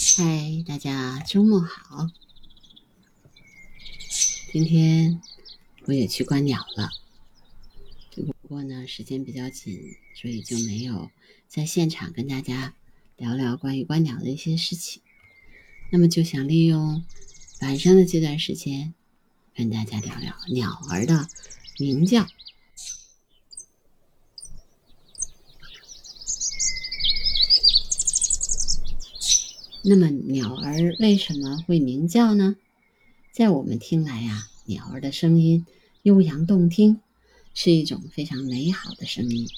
嗨，大家周末好。今天我也去观鸟了，只不过呢时间比较紧，所以就没有在现场跟大家聊聊关于观鸟的一些事情。那么就想利用晚上的这段时间，跟大家聊聊鸟儿的鸣叫。那么鸟儿为什么会鸣叫呢？在我们听来呀，鸟儿的声音悠扬动听，是一种非常美好的声音。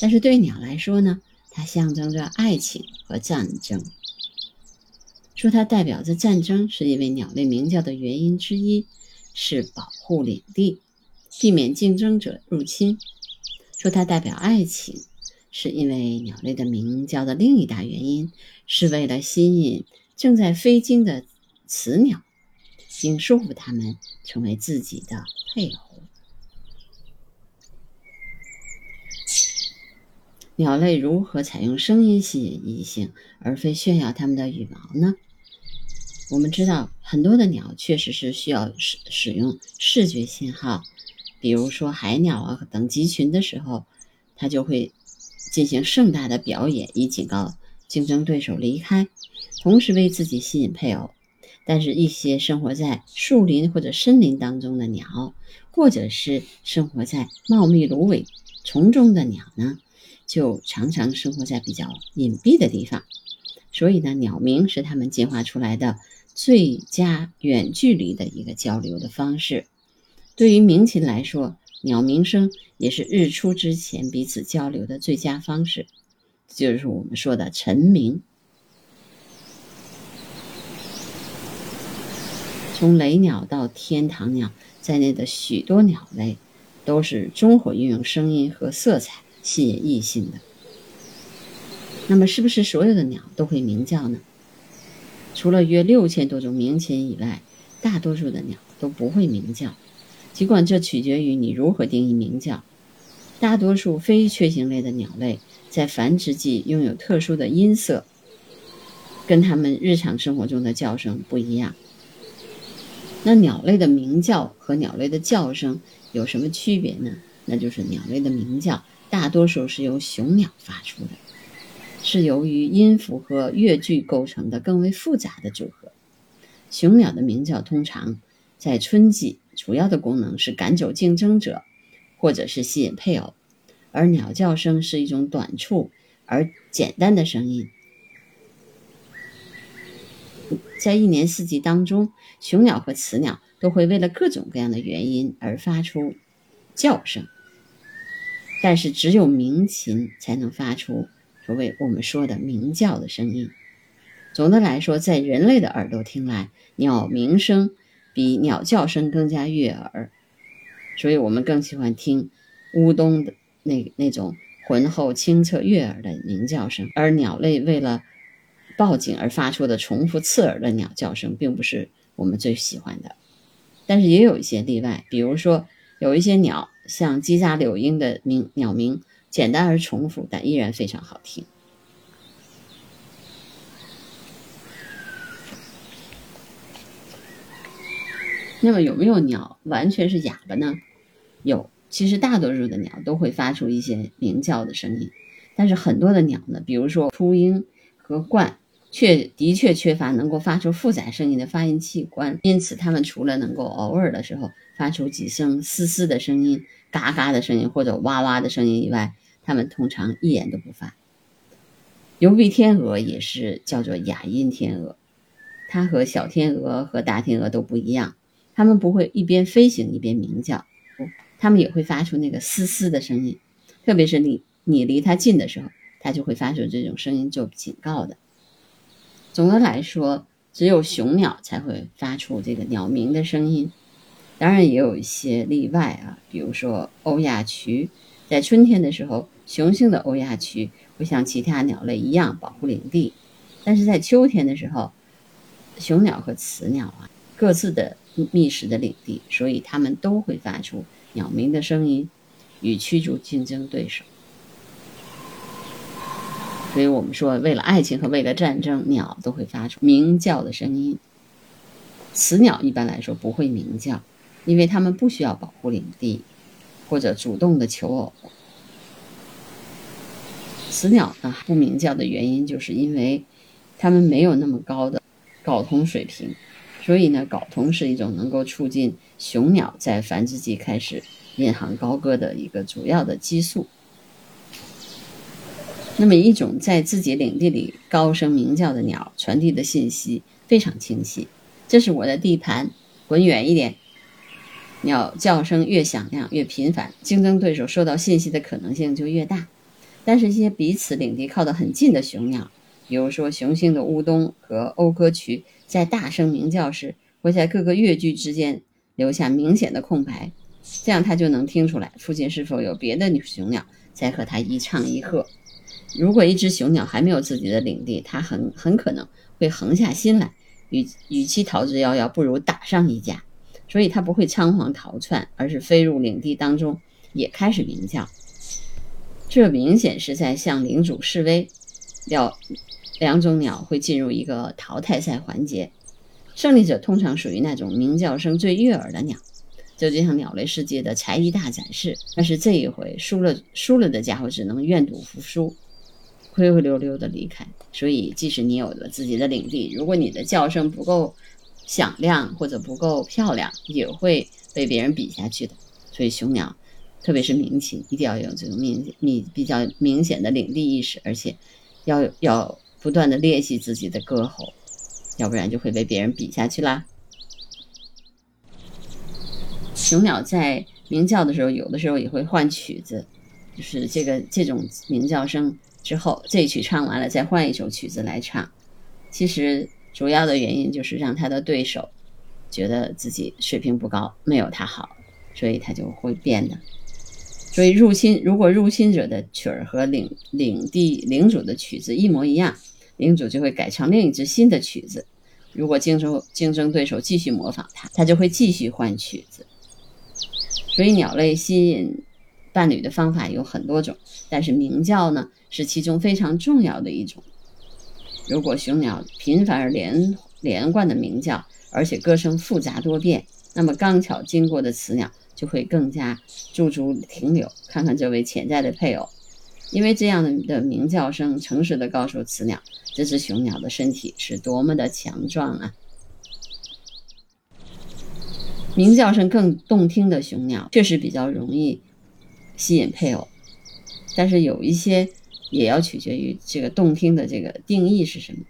但是对鸟来说呢，它象征着爱情和战争。说它代表着战争，是因为鸟类鸣叫的原因之一是保护领地，避免竞争者入侵。说它代表爱情。是因为鸟类的鸣叫的另一大原因，是为了吸引正在飞经的雌鸟，并说服它们成为自己的配偶。鸟类如何采用声音吸引异性，而非炫耀它们的羽毛呢？我们知道，很多的鸟确实是需要使使用视觉信号，比如说海鸟啊等集群的时候，它就会。进行盛大的表演，以警告竞争对手离开，同时为自己吸引配偶。但是，一些生活在树林或者森林当中的鸟，或者是生活在茂密芦苇丛中的鸟呢，就常常生活在比较隐蔽的地方。所以呢，鸟鸣是它们进化出来的最佳远距离的一个交流的方式。对于鸣禽来说，鸟鸣声也是日出之前彼此交流的最佳方式，就是我们说的晨鸣。从雷鸟到天堂鸟在内的许多鸟类，都是综合运用声音和色彩吸引异性的。那么，是不是所有的鸟都会鸣叫呢？除了约六千多种鸣禽以外，大多数的鸟都不会鸣叫。尽管这取决于你如何定义鸣叫，大多数非雀形类的鸟类在繁殖季拥有特殊的音色，跟它们日常生活中的叫声不一样。那鸟类的鸣叫和鸟类的叫声有什么区别呢？那就是鸟类的鸣叫大多数是由雄鸟发出的，是由于音符和乐句构成的更为复杂的组合。雄鸟的鸣叫通常在春季。主要的功能是赶走竞争者，或者是吸引配偶，而鸟叫声是一种短促而简单的声音。在一年四季当中，雄鸟和雌鸟都会为了各种各样的原因而发出叫声，但是只有鸣禽才能发出所谓我们说的鸣叫的声音。总的来说，在人类的耳朵听来，鸟鸣声。比鸟叫声更加悦耳，所以我们更喜欢听乌冬的那那种浑厚、清澈、悦耳的鸣叫声。而鸟类为了报警而发出的重复、刺耳的鸟叫声，并不是我们最喜欢的。但是也有一些例外，比如说有一些鸟，像叽喳柳莺的鸣鸟鸣，简单而重复，但依然非常好听。那么有没有鸟完全是哑巴呢？有，其实大多数的鸟都会发出一些鸣叫的声音，但是很多的鸟呢，比如说秃鹰和鹳，却的确缺乏能够发出复杂声音的发音器官，因此它们除了能够偶尔的时候发出几声嘶嘶的声音、嘎嘎的声音或者哇哇的声音以外，它们通常一言都不发。疣鼻天鹅也是叫做哑音天鹅，它和小天鹅和大天鹅都不一样。它们不会一边飞行一边鸣叫，它们也会发出那个嘶嘶的声音，特别是你你离它近的时候，它就会发出这种声音做警告的。总的来说，只有雄鸟才会发出这个鸟鸣的声音，当然也有一些例外啊，比如说欧亚鸲，在春天的时候，雄性的欧亚鸲会像其他鸟类一样保护领地，但是在秋天的时候，雄鸟和雌鸟啊各自的。觅食的领地，所以它们都会发出鸟鸣的声音，与驱逐竞争对手。所以我们说，为了爱情和为了战争，鸟都会发出鸣叫的声音。雌鸟一般来说不会鸣叫，因为它们不需要保护领地，或者主动的求偶。雌鸟呢不鸣叫的原因，就是因为它们没有那么高的睾酮水平，所以呢，睾酮是一种能够促进雄鸟在繁殖季开始引吭高歌的一个主要的激素。那么，一种在自己领地里高声鸣叫的鸟，传递的信息非常清晰。这是我的地盘，滚远一点。鸟叫声越响亮、越频繁，竞争对手收到信息的可能性就越大。但是，一些彼此领地靠得很近的雄鸟，比如说雄性的乌冬和讴歌曲，在大声鸣叫时，会在各个乐句之间留下明显的空白，这样它就能听出来附近是否有别的雄鸟在和它一唱一和。如果一只雄鸟还没有自己的领地，它很很可能会横下心来。与与其逃之夭夭，不如打上一架。所以它不会仓皇逃窜，而是飞入领地当中，也开始鸣叫。这明显是在向领主示威。要两种鸟会进入一个淘汰赛环节，胜利者通常属于那种鸣叫声最悦耳的鸟，这就像鸟类世界的才艺大展示。但是这一回输了，输了的家伙只能愿赌服输。灰灰溜溜的离开，所以即使你有了自己的领地，如果你的叫声不够响亮或者不够漂亮，也会被别人比下去的。所以雄鸟，特别是鸣禽，一定要有这种明明比较明显的领地意识，而且要要不断的练习自己的歌喉，要不然就会被别人比下去啦。雄鸟在鸣叫的时候，有的时候也会换曲子，就是这个这种鸣叫声。之后，这曲唱完了，再换一首曲子来唱。其实主要的原因就是让他的对手觉得自己水平不高，没有他好，所以他就会变的。所以入侵，如果入侵者的曲儿和领领地领主的曲子一模一样，领主就会改唱另一支新的曲子。如果竞争竞争对手继续模仿他，他就会继续换曲子。所以鸟类吸引。伴侣的方法有很多种，但是鸣叫呢是其中非常重要的一种。如果雄鸟频繁而连连贯的鸣叫，而且歌声复杂多变，那么刚巧经过的雌鸟就会更加驻足停留，看看这位潜在的配偶，因为这样的鸣叫声诚实的告诉雌鸟，这只雄鸟的身体是多么的强壮啊！鸣叫声更动听的雄鸟确实比较容易。吸引配偶，但是有一些也要取决于这个动听的这个定义是什么。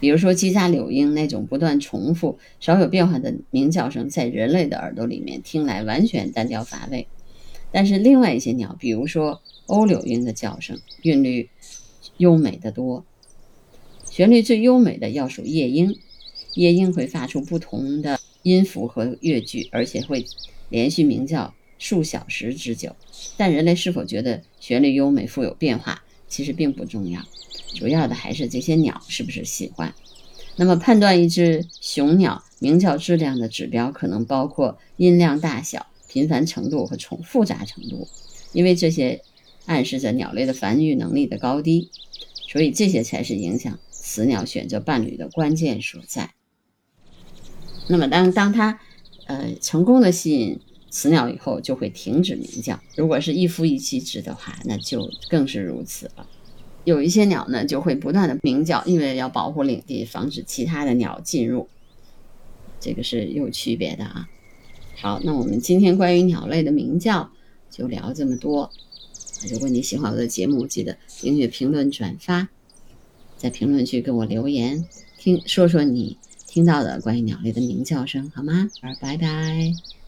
比如说叽喳柳莺那种不断重复、少有变化的鸣叫声，在人类的耳朵里面听来完全单调乏味。但是另外一些鸟，比如说欧柳莺的叫声，韵律优美的多。旋律最优美的要数夜莺，夜莺会发出不同的音符和乐句，而且会连续鸣叫。数小时之久，但人类是否觉得旋律优美、富有变化，其实并不重要，主要的还是这些鸟是不是喜欢。那么，判断一只雄鸟鸣叫质量的指标，可能包括音量大小、频繁程度和重复杂程度，因为这些暗示着鸟类的繁育能力的高低，所以这些才是影响雌鸟选择伴侣的关键所在。那么，当当它呃成功的吸引。雌鸟以后就会停止鸣叫，如果是一夫一妻制的话，那就更是如此了。有一些鸟呢，就会不断的鸣叫，因为要保护领地，防止其他的鸟进入，这个是有区别的啊。好，那我们今天关于鸟类的鸣叫就聊这么多。如果你喜欢我的节目，记得订阅、评论、转发，在评论区给我留言，听说说你听到的关于鸟类的鸣叫声，好吗？拜拜。